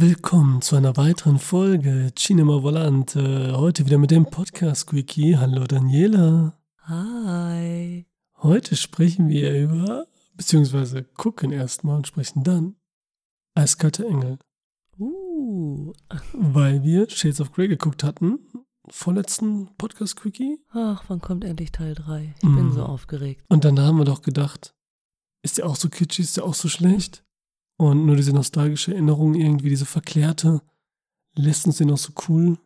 Willkommen zu einer weiteren Folge Cinema Volante. Heute wieder mit dem Podcast Quickie. Hallo Daniela. Hi. Heute sprechen wir über, beziehungsweise gucken erstmal und sprechen dann Eiskalte Engel. Uh. Weil wir Shades of Grey geguckt hatten. Vorletzten Podcast Quickie. Ach, wann kommt endlich Teil 3? Ich bin Mm. so aufgeregt. Und dann haben wir doch gedacht, ist der auch so kitschig, ist der auch so schlecht? Und nur diese nostalgische Erinnerung, irgendwie diese verklärte, lässt uns den auch so cool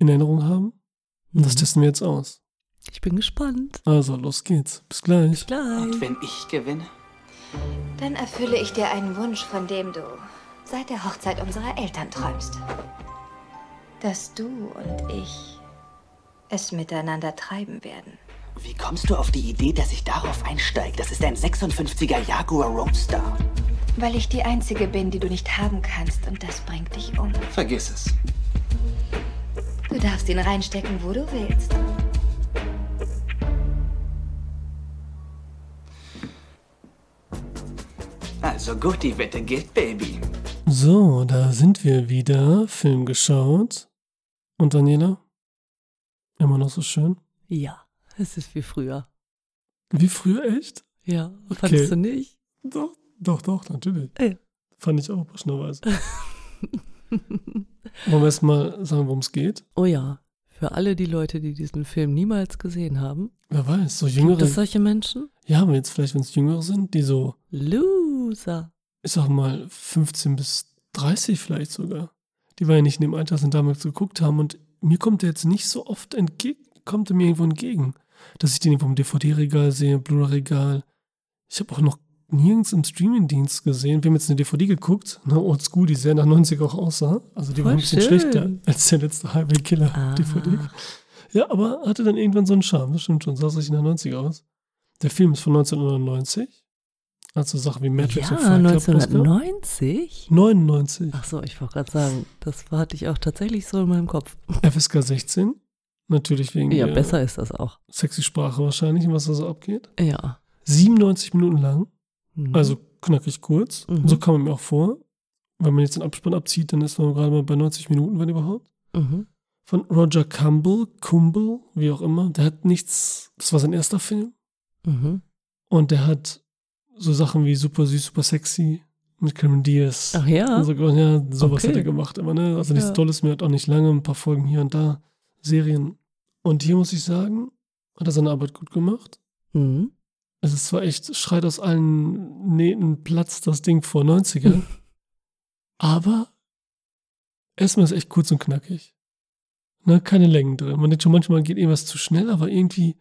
in Erinnerung haben. Und das Mhm. testen wir jetzt aus. Ich bin gespannt. Also, los geht's. Bis gleich. Bis gleich. Und wenn ich gewinne? Dann erfülle ich dir einen Wunsch, von dem du seit der Hochzeit unserer Eltern träumst. Dass du und ich es miteinander treiben werden. Wie kommst du auf die Idee, dass ich darauf einsteige? Das ist ein 56er Jaguar Roadster. Weil ich die Einzige bin, die du nicht haben kannst und das bringt dich um. Vergiss es. Du darfst ihn reinstecken, wo du willst. Also gut, die Wette gilt, Baby. So, da sind wir wieder. Film geschaut. Und Daniela? Immer noch so schön? Ja, es ist wie früher. Wie früher echt? Ja, Okay. fandest du nicht? Doch, doch, doch, natürlich. Ja. Fand ich auch passenderweise. Wollen wir erstmal sagen, worum es geht? Oh ja, für alle die Leute, die diesen Film niemals gesehen haben. Wer weiß, so Gibt jüngere. es solche Menschen? Ja, aber jetzt vielleicht, wenn es jüngere sind, die so, Loser. ich sag mal, 15 bis 30 vielleicht sogar. Die wir ja nicht in dem Alter sind, damals geguckt haben. Und mir kommt der jetzt nicht so oft entgegen, kommt er mir irgendwo entgegen. Dass ich den irgendwo im DVD-Regal sehe, Blu-ray-Regal. Ich habe auch noch nirgends im Streaming-Dienst gesehen. Wir haben jetzt eine DVD geguckt, ne, Old School, die sehr nach 90 auch aussah. Also die war Voll ein bisschen schön. schlechter als der letzte Highway Killer Ah. DVD. Ja, aber hatte dann irgendwann so einen Charme, das stimmt schon, sah richtig nach 90 aus. Der Film ist von 1999. Also Sachen wie Matrix Ja, und Fight Club rauskam. 1990? 99. Ach so, ich wollte gerade sagen, das hatte ich auch tatsächlich so in meinem Kopf. FSK 16. Natürlich wegen Ja, besser ist das auch. sexy Sprache wahrscheinlich, was da so abgeht. Ja. 97 Minuten lang, Mhm. also knackig kurz. Mhm. So kam man mir auch vor. Wenn man jetzt den Abspann abzieht, dann ist man gerade mal bei 90 Minuten, wenn überhaupt. Mhm. Von Roger Campbell, Cumble, wie auch immer. Der hat nichts, das war sein erster Film. Mhm. Und der hat so Sachen wie super süß, super sexy mit Cameron Diaz. Ach ja. Und so, ja, sowas Okay. hat er gemacht immer, ne? Also nichts Ja. Tolles mehr, hat auch nicht lange, ein paar Folgen hier und da, Serien. Und hier muss ich sagen, hat er seine Arbeit gut gemacht. Mhm. Es ist zwar echt, schreit aus allen Nähten Platz das Ding vor 90er, aber erstmal ist echt kurz und knackig. Ne, keine Längen drin. Man denkt schon manchmal geht irgendwas zu schnell, aber irgendwie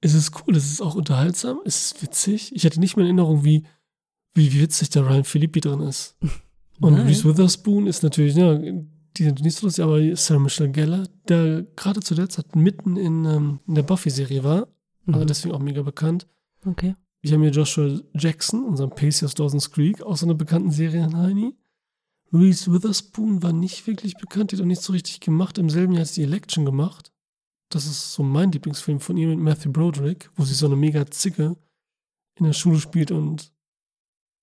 ist es cool, es ist auch unterhaltsam, es ist witzig. Ich hatte nicht mehr in Erinnerung, wie, wie witzig der Ryan Philippi drin ist. Und Nein. Reese Witherspoon ist natürlich, ja, die sind nicht so lustig, aber Sarah Michelle Gellar, der gerade zu der Zeit mitten in, ähm, in der Buffy-Serie war, also Mhm. deswegen auch mega bekannt. Okay. Wir haben hier Joshua Jackson, unseren Pacey aus Dawson's Creek, aus so einer bekannten Serie in Heini. Reese Witherspoon war nicht wirklich bekannt, die hat auch nicht so richtig gemacht. Im selben Jahr hat sie die Election gemacht. Das ist so mein Lieblingsfilm von ihr mit Matthew Broderick, wo sie so eine mega Zicke in der Schule spielt und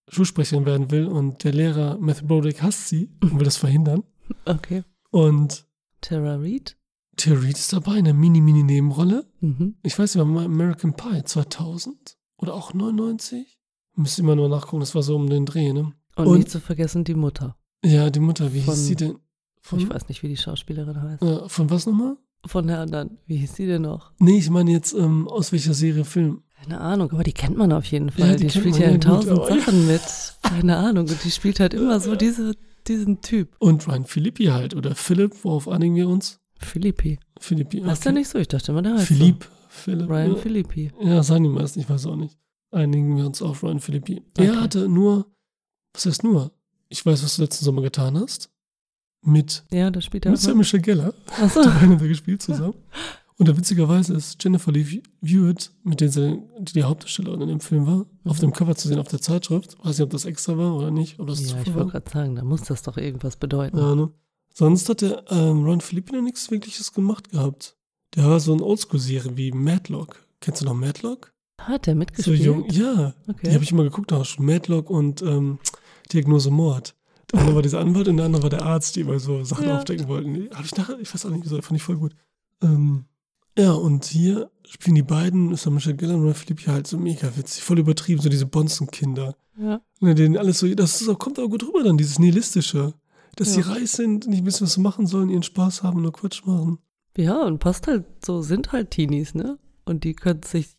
Schulsprecherin werden will. Und der Lehrer Matthew Broderick hasst sie und will das verhindern. Okay. Und Tara Reid? Thea Reid ist dabei, eine mini-mini-Nebenrolle. Mhm. Ich weiß nicht, war American Pie 2000 oder auch 99? Müsste immer nur nachgucken, das war so um den Dreh, ne? Und, Und- nicht zu vergessen die Mutter. Ja, die Mutter, wie Von- hieß sie denn? Von, Ich weiß nicht, wie die Schauspielerin heißt. äh, von was nochmal? Von der anderen. Wie hieß die denn noch? Nee, ich meine jetzt ähm, aus welcher Serie Film. Keine Ahnung, aber die kennt man auf jeden Fall. Ja, die die spielt ja ja, in gut, tausend aber- Sachen mit. Keine Ahnung. Und die spielt halt immer so diese, diesen Typ. Und Ryan Philippi halt, oder Philipp, worauf einigen wir uns? Philippi. Philippi. Heißt der nicht so? Ich dachte immer, der heißt Philipp. Philipp. so. Ryan ja. Philippi. Ja, sagen die meisten, ich weiß auch nicht. Einigen wir uns auf Ryan Philippi. Okay. Er hatte nur, was heißt nur? Ich weiß, was du letzten Sommer getan hast. Mit, Ja, da spielt er mit mit. Michelle Gellar. Achso. Da haben wir gespielt zusammen. Und da witzigerweise ist Jennifer Lee Hewitt, mit der sie, die die Hauptdarstellerin in dem Film war, auf dem Cover zu sehen auf der Zeitschrift. Weiß nicht, ob das extra war oder nicht. Oder das Ja, ich wollte gerade sagen, da muss das doch irgendwas bedeuten. Ja, ne? Sonst hat der ähm, Ron Philippi noch nichts wirkliches gemacht gehabt. Der war so eine Oldschool-Serie wie Madlock. Kennst du noch Madlock? Hat So mitgespielt? jung, ja. Okay. Die habe ich immer geguckt, auch schon Madlock und ähm, Diagnose Mord. Der eine war dieser Anwalt und der andere war der Arzt, die immer so Sachen Ja. aufdecken wollten. Hab ich nachher, ich weiß auch nicht, wieso, fand ich voll gut. Ähm, ja, und hier spielen die beiden, Sam Michelle Gellar und Ralph Philippe halt so mega witzig, voll übertrieben, so diese Bonzenkinder. Ja. Ne, denen alles so, das ist auch, kommt auch gut rüber dann, dieses Nihilistische. Dass Ja. sie reich sind, nicht wissen, was sie machen sollen, ihren Spaß haben nur Quatsch machen. Ja, und passt halt so, sind halt Teenies, ne? Und die können sich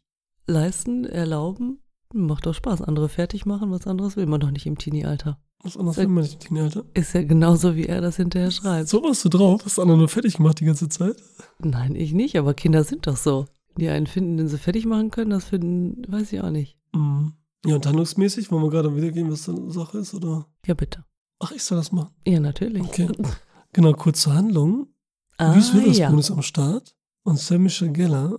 leisten, erlauben. Macht doch Spaß. Andere fertig machen, was anderes will man doch nicht im Teenie-Alter. Was anderes will man nicht im Teenie-Alter. Ist ja genauso, wie er das hinterher schreibt. So warst du drauf, hast du andere nur fertig gemacht die ganze Zeit. Nein, ich nicht, aber Kinder sind doch so. Die einen finden, den sie fertig machen können, das finden, weiß ich auch nicht. Mhm. Ja, und handlungsmäßig, wollen wir gerade wiedergeben, was da Sache ist, oder? Ja, bitte. Ach, ich soll das machen. Ja, natürlich. Okay. Genau, kurze Handlung. Ah, Reese Witherspoon ja. ist am Start und Sam Michelle Geller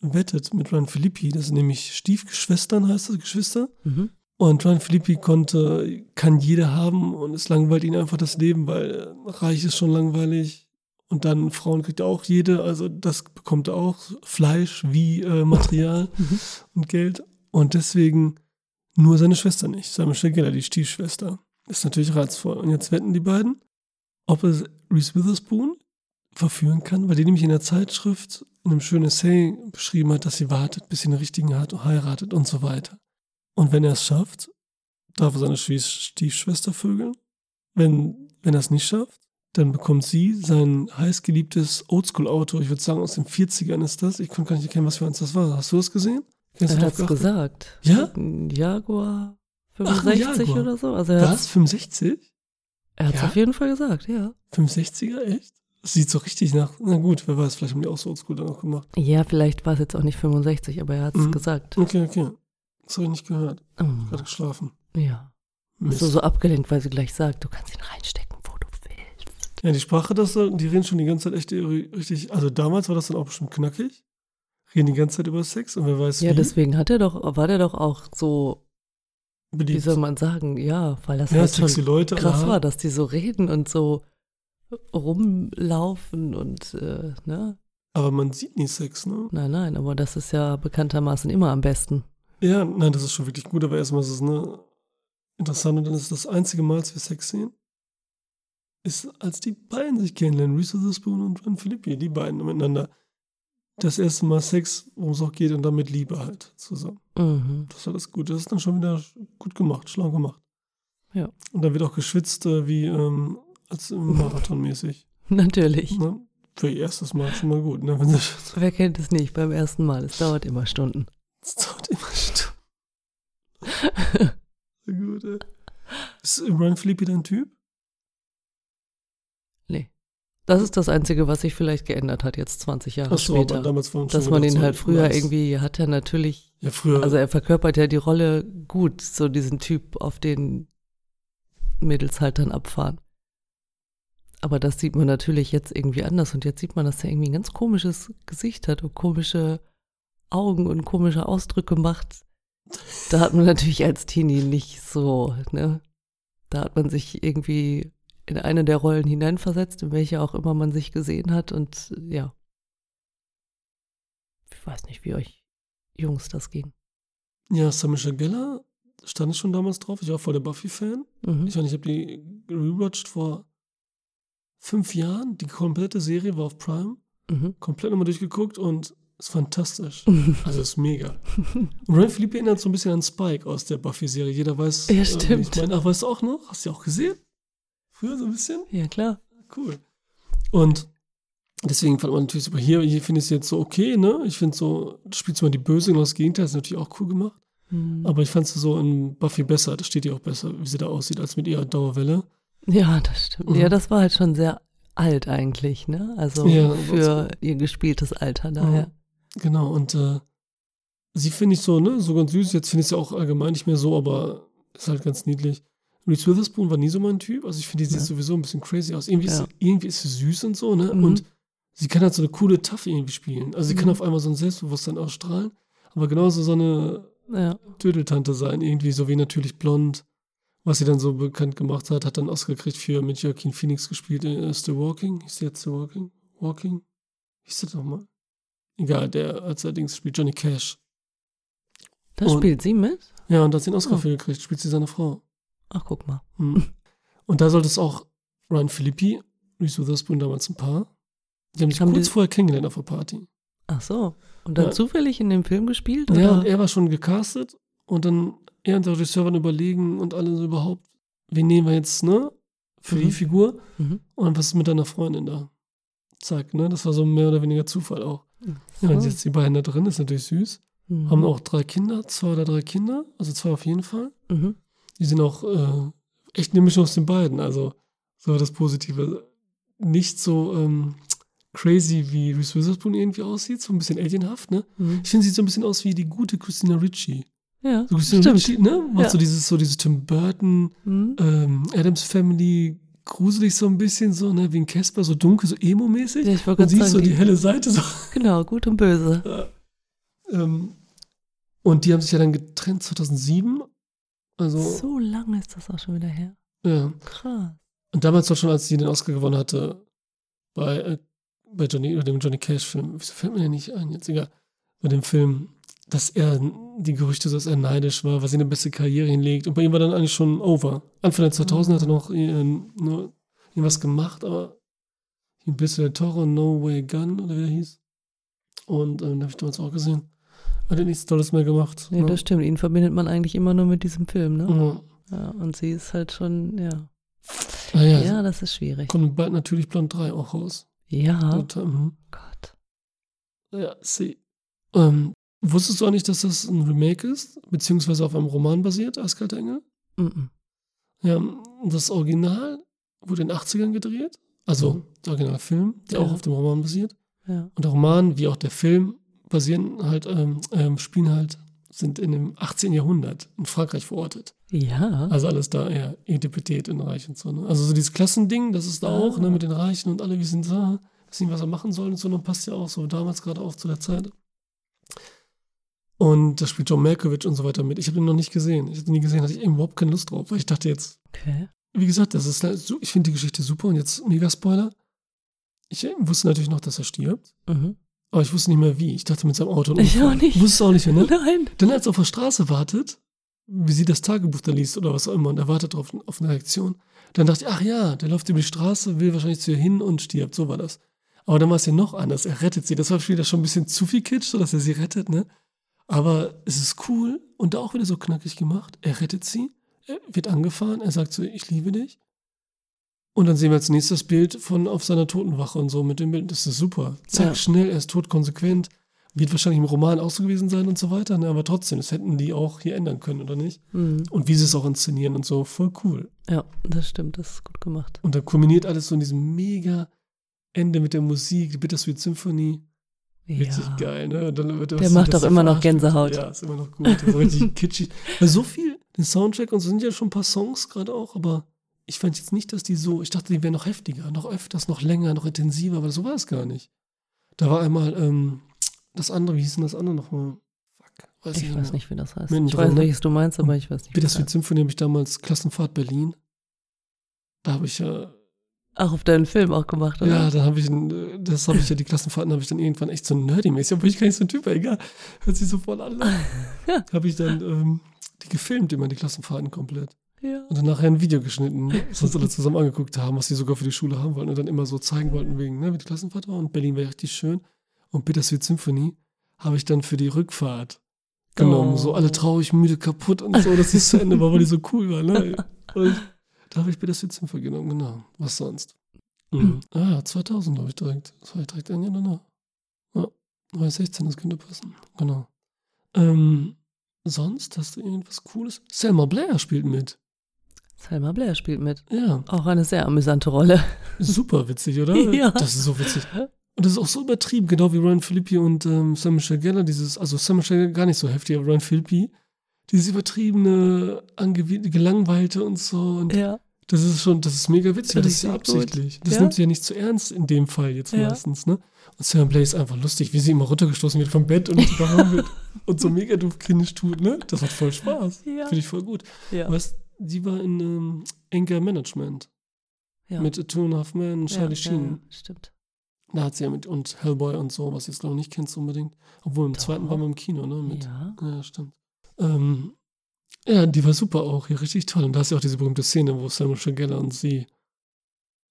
wettet mit Ryan Philippi, das sind nämlich Stiefgeschwistern, heißt das, Geschwister. Mhm. Und Ryan Philippi konnte, kann jeder haben und es langweilt ihn einfach das Leben, weil reich ist schon langweilig. Und dann Frauen kriegt er auch jede, also das bekommt er auch, Fleisch wie äh, Material Mhm. und Geld. Und deswegen nur seine Schwester nicht, Michelle Geller, die Stiefschwester. Ist natürlich reizvoll. Und jetzt wetten die beiden, ob er Reese Witherspoon verführen kann, weil die nämlich in der Zeitschrift in einem schönen Essay beschrieben hat, dass sie wartet, bis sie einen richtigen hat und heiratet und so weiter. Und wenn er es schafft, darf er seine Stiefschwester vögeln. Wenn, wenn er es nicht schafft, dann bekommt sie sein heißgeliebtes Oldschool-Auto, ich würde sagen aus den 40ern ist das. Ich konnte gar nicht erkennen, was für eins das war. Hast du das gesehen? Kennst Er drauf geachtet? gesagt. Ja? Ein Jaguar 65 Jaguar. oder so. Also er Was? 65? er hat's Ja? auf jeden Fall gesagt, ja. 65er, echt? Das sieht so richtig nach. Na gut, wer weiß, vielleicht haben die auch so Oldschool dann auch gemacht. Ja, vielleicht war es jetzt auch nicht 65, aber er hat's Mhm. gesagt. Okay, okay. Das habe ich nicht gehört. Oh, Gerade geschlafen. ja. Mist. So, so abgelenkt, weil sie gleich sagt, du kannst ihn reinstecken, wo du willst. Ja, die Sprache, das, da- die reden schon die ganze Zeit echt richtig. Also damals war das dann auch bestimmt knackig. Reden die ganze Zeit über Sex und wer weiß Ja, wie. deswegen hat er doch, war der doch auch so, wie beliebt. soll man sagen, ja, weil das ja, halt schon Leute. krass aha. war, dass die so reden und so rumlaufen und, äh, ne? Aber man sieht nie Sex, ne? Nein, nein, aber das ist ja bekanntermaßen immer am besten. Ja, nein, das ist schon wirklich gut, aber erstmal ist es ne, interessant und dann ist das einzige Mal, als wir Sex sehen, ist, als die beiden sich kennenlernen, Reese Witherspoon und Ron Philippi, die beiden miteinander. Das erste Mal Sex, worum es auch geht und dann mit Liebe halt zusammen. Mhm. Das ist alles gut. Das ist dann schon wieder gut gemacht, schlau gemacht. Ja. Und dann wird auch geschwitzt äh, wie ähm, als im Marathon mäßig. Natürlich. Ne? Für ihr erstes Mal schon mal gut. Ne? Wer kennt es nicht beim ersten Mal? Es dauert immer Stunden. das dauert immer Stunden. gut, ey. Ist Ryan Philippi dein Typ? Das ist das Einzige, was sich vielleicht geändert hat, jetzt 20 Jahre Achso, später. damals war Dass man ihn halt früher irgendwie, hat er natürlich, Ja, früher. also er verkörpert ja die Rolle gut, so diesen Typ, auf den Mädels halt dann abfahren. Aber das sieht man natürlich jetzt irgendwie anders und jetzt sieht man, dass er irgendwie ein ganz komisches Gesicht hat und komische Augen und komische Ausdrücke macht. Da hat man natürlich als Teenie nicht so, ne? Da hat man sich irgendwie in eine der Rollen hineinversetzt, in welche auch immer man sich gesehen hat und ja. Ich weiß nicht, wie euch Jungs das ging. ja, Samisha Geller stand ich schon damals drauf. Ich war voll der Buffy-Fan. Mhm. Ich ich habe die rewatcht vor fünf Jahren. Die komplette Serie war auf Prime. Mhm. Komplett nochmal durchgeguckt und ist fantastisch. Also ist mega. Und Ryan Philippe erinnert so ein bisschen an Spike aus der Buffy-Serie. Jeder weiß. Ja, äh, stimmt. Ich meine, ach, weißt du auch noch? Hast du die auch gesehen? Früher so ein bisschen? ja, klar. Cool. Und deswegen fand man natürlich super. Hier, hier finde ich es jetzt so okay, ne? Ich finde so, du spielst mal die Böse, genau das Gegenteil, ist natürlich auch cool gemacht. Mhm. Aber ich fand es so in Buffy besser. Das steht ihr auch besser, wie sie da aussieht, als mit ihrer Dauerwelle. Ja, das stimmt. Mhm. Ja, das war halt schon sehr alt eigentlich, ne? Also Ja, für ihr gespieltes Alter daher. Genau, und äh, sie finde ich so, ne, so ganz süß. Jetzt finde ich sie auch allgemein nicht mehr so, aber ist halt ganz niedlich. Reese Witherspoon war nie so mein Typ. Also ich finde, die sieht Ja. sowieso ein bisschen crazy aus. Irgendwie, Ja. ist, sie, irgendwie ist sie süß und so, ne? Mhm. Und sie kann halt so eine coole Tough irgendwie spielen. Also sie kann Mhm. auf einmal so ein Selbstbewusstsein ausstrahlen, aber genauso so eine Ja. Dödeltante sein, irgendwie so wie natürlich blond. Was sie dann so bekannt gemacht hat, hat dann Oscar gekriegt für mit Joaquin Phoenix gespielt in äh, Still Walking. Hieß der jetzt Still Walking? Walking? Hieß das nochmal? Egal, der als allerdings spielt Johnny Cash. Da Und- spielt sie mit? Ja, und da hat sie einen Oscar Oh. für gekriegt, spielt sie seine Frau. Ach, guck mal. Hm. Und da sollte es auch Ryan Philippi, Reese Witherspoon damals ein Paar. Die haben sich Haben kurz die- vorher kennengelernt auf der Party. Ach so. Und dann Ja. zufällig in dem Film gespielt? Ja, oder? und er war schon gecastet und dann er und der Regisseur waren überlegen und alle so überhaupt, wen nehmen wir jetzt, ne? Für die Mhm. Figur Mhm. und was ist mit deiner Freundin da? Zack, ne? Das war so mehr oder weniger Zufall auch. Ja, und So. jetzt die beiden da drin, ist natürlich süß. Mhm. Haben auch drei Kinder, zwei oder drei Kinder, also zwei auf jeden Fall. Mhm. Die sind auch äh, echt eine Mischung aus den beiden, also so das Positive. Nicht so ähm, crazy wie Reese Witherspoon irgendwie aussieht, so ein bisschen alienhaft, ne? Mhm. Ich finde, sie sieht so ein bisschen aus wie die gute Christina Ricci. Ja, So Christina stimmt. Ricci, ne? Macht Ja. so dieses, so dieses Tim Burton, Mhm. ähm, Adams Family, gruselig so ein bisschen so, ne? Wie ein Casper, so dunkel, so emo-mäßig. Ja, ich wollte Und sie ist so die helle Seite so. Genau, gut und böse. Ähm, und die haben sich ja dann getrennt 2007. Also, So lange ist das auch schon wieder her. ja. Krass. Und damals war schon, als sie den Oscar gewonnen hatte, bei, äh, bei Johnny, oder dem Johnny Cash-Film, wieso fällt mir der nicht ein jetzt, egal, bei dem Film, dass er, die Gerüchte, dass er neidisch war, weil sie eine beste Karriere hinlegt. Und bei ihm war dann eigentlich schon over. Anfang der 2000 hat er noch äh, irgendwas gemacht, aber ein bisschen der Toro, No Way Gun, oder wie der hieß. Und ähm, den habe ich damals auch gesehen. Hat er nichts Tolles mehr gemacht. Nee, ne? das stimmt. Ihn verbindet man eigentlich immer nur mit diesem Film, ne? Ja. Ja, und sie ist halt schon, ja. Ah, ja, Ja, das ist schwierig. kommt bald natürlich Blond 3 auch raus. Ja. Und, mhm. Gott. Ja, see. Ähm, wusstest du auch nicht, dass das ein Remake ist, beziehungsweise auf einem Roman basiert, Eiskalte Engel? Mhm. Ja, das Original wurde in den 80ern gedreht, also Mhm. der Originalfilm, der Ja. auch auf dem Roman basiert. Ja. Und der Roman, wie auch der Film, basieren halt, ähm, ähm, spielen halt, sind in dem 18. Jahrhundert in Frankreich verortet. Ja. Also alles da, ja, Etipetät in Reich und so. Ne? Also so dieses Klassending, das ist da Ah. auch, ne, mit den Reichen und alle, wie sind da, wissen nicht, was er machen sollen und so, dann passt ja auch so damals gerade auch zu der Zeit. Und da spielt John Malkovich und so weiter mit. Ich habe den noch nicht gesehen. Ich habe den nie gesehen, hatte ich überhaupt keine Lust drauf, weil ich dachte jetzt, Okay. wie gesagt, das ist halt so, ich finde die Geschichte super und jetzt mega Spoiler. Ich äh, wusste natürlich noch, dass er stirbt, Mhm. Aber ich wusste nicht mehr wie. Ich dachte mit seinem Auto. Ich auch nicht. Wusste auch nicht mehr, ne? Nein. Dann als er auf der Straße wartet, wie sie das Tagebuch da liest oder was auch immer und er wartet auf, auf eine Reaktion, dann dachte ich, ach ja, der läuft über die Straße, will wahrscheinlich zu ihr hin und stirbt. So war das. Aber dann war es ja noch anders. Er rettet sie. Das war wieder schon ein bisschen zu viel Kitsch, so dass er sie rettet, ne? Aber es ist cool und da auch wieder so knackig gemacht. Er rettet sie, er wird angefahren, er sagt so, ich liebe dich. Und dann sehen wir als nächstes Bild von auf seiner Totenwache und so mit dem Bild. Das ist super. Zack, Ja. schnell, er ist tot, konsequent. Wird wahrscheinlich im Roman auch so gewesen sein und so weiter. Ne? Aber trotzdem, das hätten die auch hier ändern können, oder nicht? Mhm. Und wie sie es auch inszenieren und so, voll cool. Ja, das stimmt. Das ist gut gemacht. Und dann kulminiert alles so in diesem mega Ende mit der Musik, die Bittersweet Symphony. Richtig ja. geil, ne? Der macht auch immer noch. Gänsehaut. Ja, ist immer noch gut. Richtig kitschig. Weil so viel, den Soundtrack und so sind ja schon ein paar Songs gerade auch, aber ich fand jetzt nicht, dass die so, ich dachte, die wären noch heftiger, noch öfters, noch länger, noch intensiver, aber so war es gar nicht. Da war einmal ähm, das andere, wie hieß denn das andere nochmal? Fuck, weiß Ich weiß mehr. nicht, wie das heißt. Mindrum, Ich weiß, ne? welches du meinst, aber ich weiß nicht. wie das Bittersweet. Symphony habe ich damals Klassenfahrt Berlin. Da habe ich ja Auch auf deinen Film auch gemacht, oder? Ja, da habe ich, das habe ich ja, die Klassenfahrten habe ich dann irgendwann echt so nerdy-mäßig, obwohl ich gar nicht so ein Typ war, egal. Hört sich so voll an. habe ich dann ähm, die gefilmt, immer die Klassenfahrten komplett. Ja. Und dann nachher ein Video geschnitten, was uns alle zusammen angeguckt haben, was die sogar für die Schule haben wollten und dann immer so zeigen wollten, wegen, ne, wie die Klassenfahrt war. Und Berlin war richtig schön. Und Bittersweet Symphony habe ich dann für die Rückfahrt genommen. Oh. So alle traurig, müde, kaputt und so, dass es zu Ende war, weil die so cool war. Ne? Und da habe ich Bittersweet Symphony genommen, genau. Was sonst? Mhm. Ah, 2000 glaube ich direkt. Das war ich direkt ein Jahr danach. Ja, war 16, das könnte passen. Genau. Ähm, sonst hast du irgendwas Cooles? Selma Blair spielt mit. Selma Blair spielt mit. Ja, Auch eine sehr amüsante Rolle. super witzig, oder? Ja. Das ist so witzig. Und das ist auch so übertrieben, genau wie Ryan Philippi und ähm, Sam Michelle Gellar. Dieses, also Sam Michelle gar nicht so heftig, aber Ryan Philippi, dieses übertriebene, gelangweilte und so. Und Ja. das ist schon, das ist mega witzig, weil das ist ja Richtig gut. absichtlich. Das Ja. nimmt sie ja nicht zu ernst in dem Fall jetzt Ja. meistens, ne? Und Sam Blair ist einfach lustig, wie sie immer runtergestoßen wird vom Bett und überhauen wird und so mega doof kindisch tut, ne? Das macht voll Spaß. Ja. Finde ich voll gut. Ja. Was, sie war in ähm, Anger Management ja. mit A Two and a Half Men, Charlie ja, Sheen. Ja, stimmt. Da hat sie ja mit, und Hellboy und so, was jetzt glaube ich nicht kennst unbedingt. Obwohl im Doch. zweiten waren wir im Kino, ne? Mit, Ja. ja, stimmt. Ähm, Ja, die war super auch, hier richtig toll. Und da ist ja auch diese berühmte Szene, wo Samuel Shagella und sie,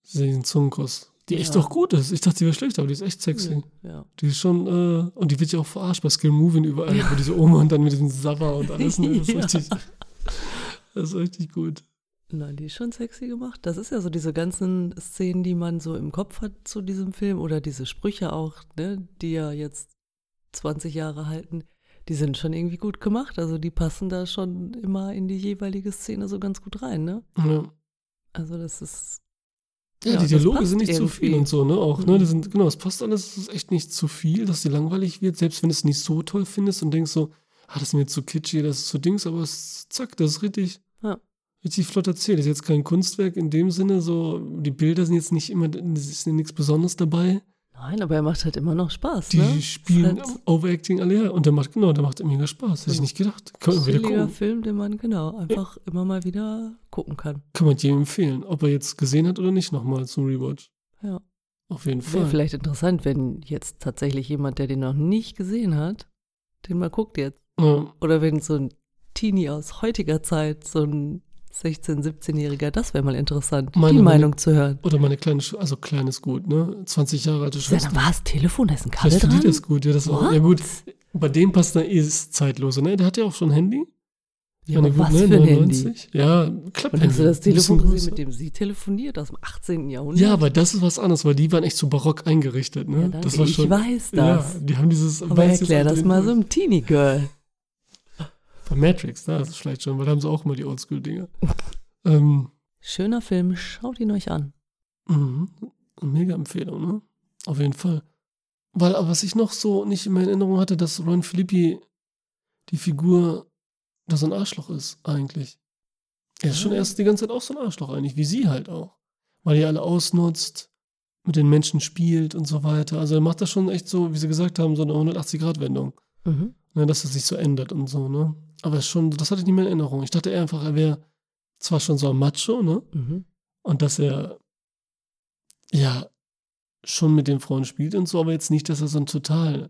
sie den Zungenkuss, die echt Ja. auch gut ist. Ich dachte, die wäre schlecht, aber die ist echt sexy. Ja. Die ist schon, äh, und die wird ja auch verarscht bei Skill Moving überall, wo diese Oma und dann mit diesem Sava und alles, ne? Das ist Ja. richtig, das ist richtig gut. Nein, die ist schon sexy gemacht. Das ist ja so diese ganzen Szenen, die man so im Kopf hat zu diesem Film oder diese Sprüche auch, ne, die ja jetzt 20 Jahre halten, die sind schon irgendwie gut gemacht. Also die passen da schon immer in die jeweilige Szene so ganz gut rein, ne? Ja. Also das ist Ja, Ja, die das Dialoge sind nicht zu viel irgendwie. und so, ne? Auch, ne? Mhm. Die sind, genau, es passt alles, es ist echt nicht zu viel, dass die langweilig wird, selbst wenn du es nicht so toll findest und denkst so, ah, das ist mir zu kitschig, das ist zu Dings, aber es, zack, das ist richtig. Richtig flott erzählt. Das ist jetzt kein Kunstwerk in dem Sinne, so, die Bilder sind jetzt nicht immer, es ist ja nichts Besonderes dabei. Nein, aber er macht halt immer noch Spaß, Die ne? spielen halt Overacting alle her und der macht, genau, der macht mega Spaß. Hätte ich nicht gedacht. Kann man wieder gucken. Film, den man genau einfach immer mal wieder gucken kann. Kann man jedem empfehlen, ob er jetzt gesehen hat oder nicht nochmal zum Rewatch. Ja. Auf jeden Wäre Fall. vielleicht interessant, wenn jetzt tatsächlich jemand, der den noch nicht gesehen hat, den mal guckt jetzt. Ja. Oder wenn so ein Teenie aus heutiger Zeit, so ein 16-, 17-Jähriger, das wäre mal interessant, Meine- die meine- Meinung zu hören. Oder meine kleine, Sch also kleines Gut, ne? 20 Jahre alte Ist ja, Schwester. da war es Telefon, da ist ein Kabel dran. das gut, ja, das auch. Ja gut, bei dem passt da eh das Zeitlose, ne? Der hat ja auch schon ein Handy. Ja, aber was für ein Handy? Ja, klappt. Und hast du das Telefon gesehen, mit dem sie telefoniert, aus dem 18. Jahrhundert? Ja, aber das ist was anderes, weil die waren echt so barock eingerichtet, ne? Ja, danke, das war ich schon, weiß Ja, das. die haben dieses. aber weiß erklär das mal so einem Teenie-Girl. Bei Matrix, da ist es vielleicht schon, weil da haben sie auch immer die Oldschool-Dinger. ähm, Schöner Film, schaut ihn euch an. mhm. Mega Empfehlung, ne? Auf jeden Fall. Weil, aber was ich noch so nicht in meiner Erinnerung hatte, dass Ron Filippi die Figur, dass ein Arschloch ist, eigentlich. Er ist schon erst die ganze Zeit auch so ein Arschloch eigentlich, wie sie halt auch. Weil er alle ausnutzt, mit den Menschen spielt und so weiter. Also er macht das schon echt so, wie sie gesagt haben, so eine 180-Grad-Wendung. Mhm. Ne, dass es sich so ändert und so, ne? Aber schon, das hatte ich nicht mehr in Erinnerung. Ich dachte einfach, er wäre zwar schon so ein Macho, ne? Mhm. Und dass er ja schon mit den Frauen spielt und so, aber jetzt nicht, dass er so ein total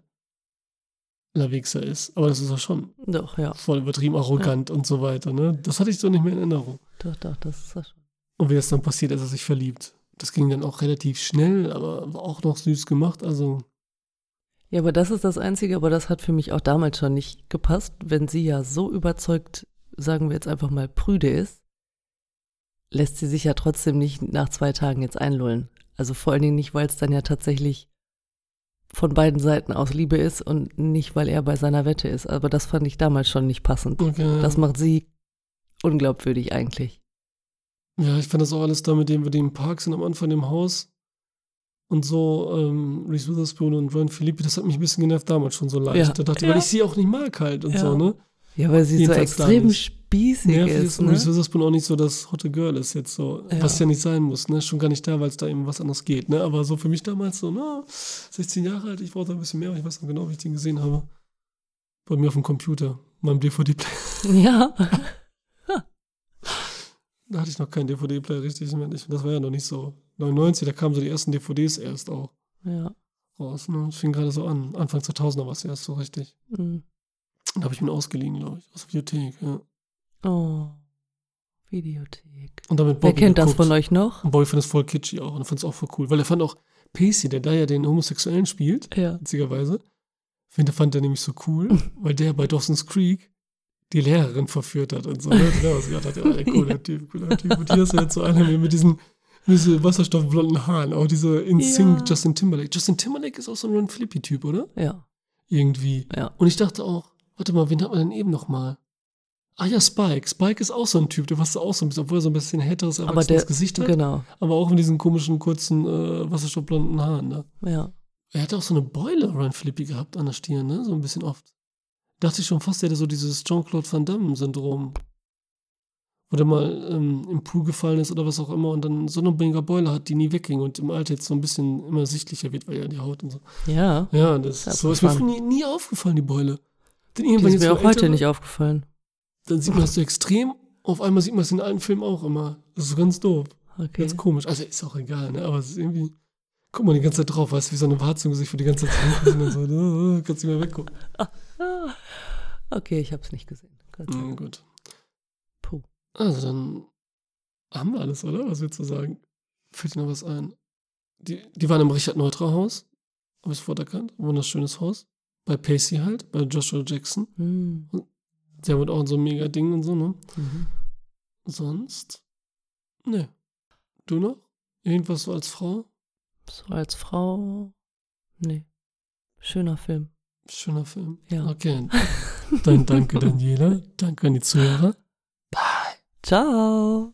Wichser ist. Aber das ist er schon. Doch, ja. Voll übertrieben arrogant und so weiter, ne? Das hatte ich so nicht mehr in Erinnerung. Doch, doch, das ist das schon. Und wie es dann passiert, als er sich verliebt. Das ging dann auch relativ schnell, aber war auch noch süß gemacht. Also, Ja, aber das ist das Einzige, aber das hat für mich auch damals schon nicht gepasst, wenn sie ja so überzeugt, sagen wir jetzt einfach mal, prüde ist, lässt sie sich ja trotzdem nicht nach zwei Tagen jetzt einlullen. Also vor allen Dingen nicht, weil es dann ja tatsächlich von beiden Seiten aus Liebe ist und nicht, weil er bei seiner Wette ist. Aber das fand ich damals schon nicht passend. okay. Das macht sie unglaubwürdig eigentlich. Ja, ich fand das auch alles da, mit dem wir im Park sind, am Anfang im Haus. Und so, ähm, Reese Witherspoon und Ron Philippi, das hat mich ein bisschen genervt damals schon so leicht. Ja. Da dachte ich, Ja. weil ich sie auch nicht mag halt und Ja. so, ne? Ja, weil sie so Jedenfalls da extrem spießig Nervig ist ist. und Ne? Reese Witherspoon auch nicht so das hotte Girl ist jetzt so. Ja. Was ja nicht sein muss, ne? Schon gar nicht da, weil es da eben was anderes geht, ne? Aber so für mich damals so, na, 16 Jahre alt, ich brauchte ein bisschen mehr, aber ich weiß noch genau, wie ich den gesehen habe. Bei mir auf dem Computer, meinem DVD-Player. Ja. Da hatte ich noch keinen DVD-Player richtig. Das war ja noch nicht so. 99, da kamen so die ersten DVDs erst auch ja. raus. Ne? Das fing gerade so an. Anfang 2000er war es erst so richtig. Mhm. Da habe ich mir ausgeliehen, glaube ich, aus der Bibliothek. Ja. Oh. Videothek. Und damit Wer Bobby kennt das geguckt. von euch noch? Und Bobby fand es voll kitschy auch. Und fand es auch voll cool. Weil er fand auch Pacey, der da ja den Homosexuellen spielt, Ja. witzigerweise, finde, fand er nämlich so cool, weil der bei Dawson's Creek die Lehrerin verführt hat und so. Ne? Da was gedacht, ja, der cooler Typ, cooler Typ. Und hier ist er jetzt so einer mit diesen diese wasserstoffblonden Haaren, auch diese In Sync Ja. Justin Timberlake. Justin Timberlake ist auch so ein Flippy-Typ, oder? Ja. Irgendwie. Ja. Und ich dachte auch, warte mal, wen hat man denn eben noch mal? Ah ja, Spike. Spike ist auch so ein Typ, der passt auch so ein bisschen, obwohl er so ein bisschen härteres, Aber der, Gesicht hat, genau. aber auch mit diesen komischen, kurzen, äh, wasserstoffblonden Haaren. Ne? Ja. Er hatte auch so eine Beule, Ryan Flippy, gehabt an der Stirn, ne? So ein bisschen oft. Dachte ich schon fast, der hätte so dieses Jean-Claude Van Damme-Syndrom. Wo der mal ähm, im Pool gefallen ist oder was auch immer und dann so eine mega Beule hat, die nie wegging und im Alter jetzt so ein bisschen immer sichtlicher wird, weil ja die Haut und so. Ja. Ja, das Ja, so ist mir nie, nie aufgefallen, die Beule. Denn Die irgendwann ist mir auch heute älter nicht aufgefallen. Dann sieht man das so extrem, auf einmal sieht man es in allen Filmen auch immer. Das ist so ganz doof. Okay. Ganz komisch. Also ist auch egal, ne? Aber es ist irgendwie. Guck mal die ganze Zeit drauf, weißt du, wie so eine Warze im Gesicht für die ganze Zeit und so. Kannst nicht mehr weggucken. Okay, ich habe es nicht gesehen. Gott Mhm, Dank. gut. Also dann haben wir alles, oder? Was willst du sagen? Fällt dir noch was ein? Die, die waren im Richard Neutra Haus. Habe ich sofort erkannt. Wunderschönes Haus. Bei Pacey halt, bei Joshua Jackson. Hm. Der wird auch so ein mega Ding und so, ne? Mhm. Sonst? Ne. Du noch? Irgendwas so als Frau? So als Frau. Nee. Schöner Film. Schöner Film. Ja. Okay. Dann danke, Daniela. Danke an die Zuhörer. Ciao.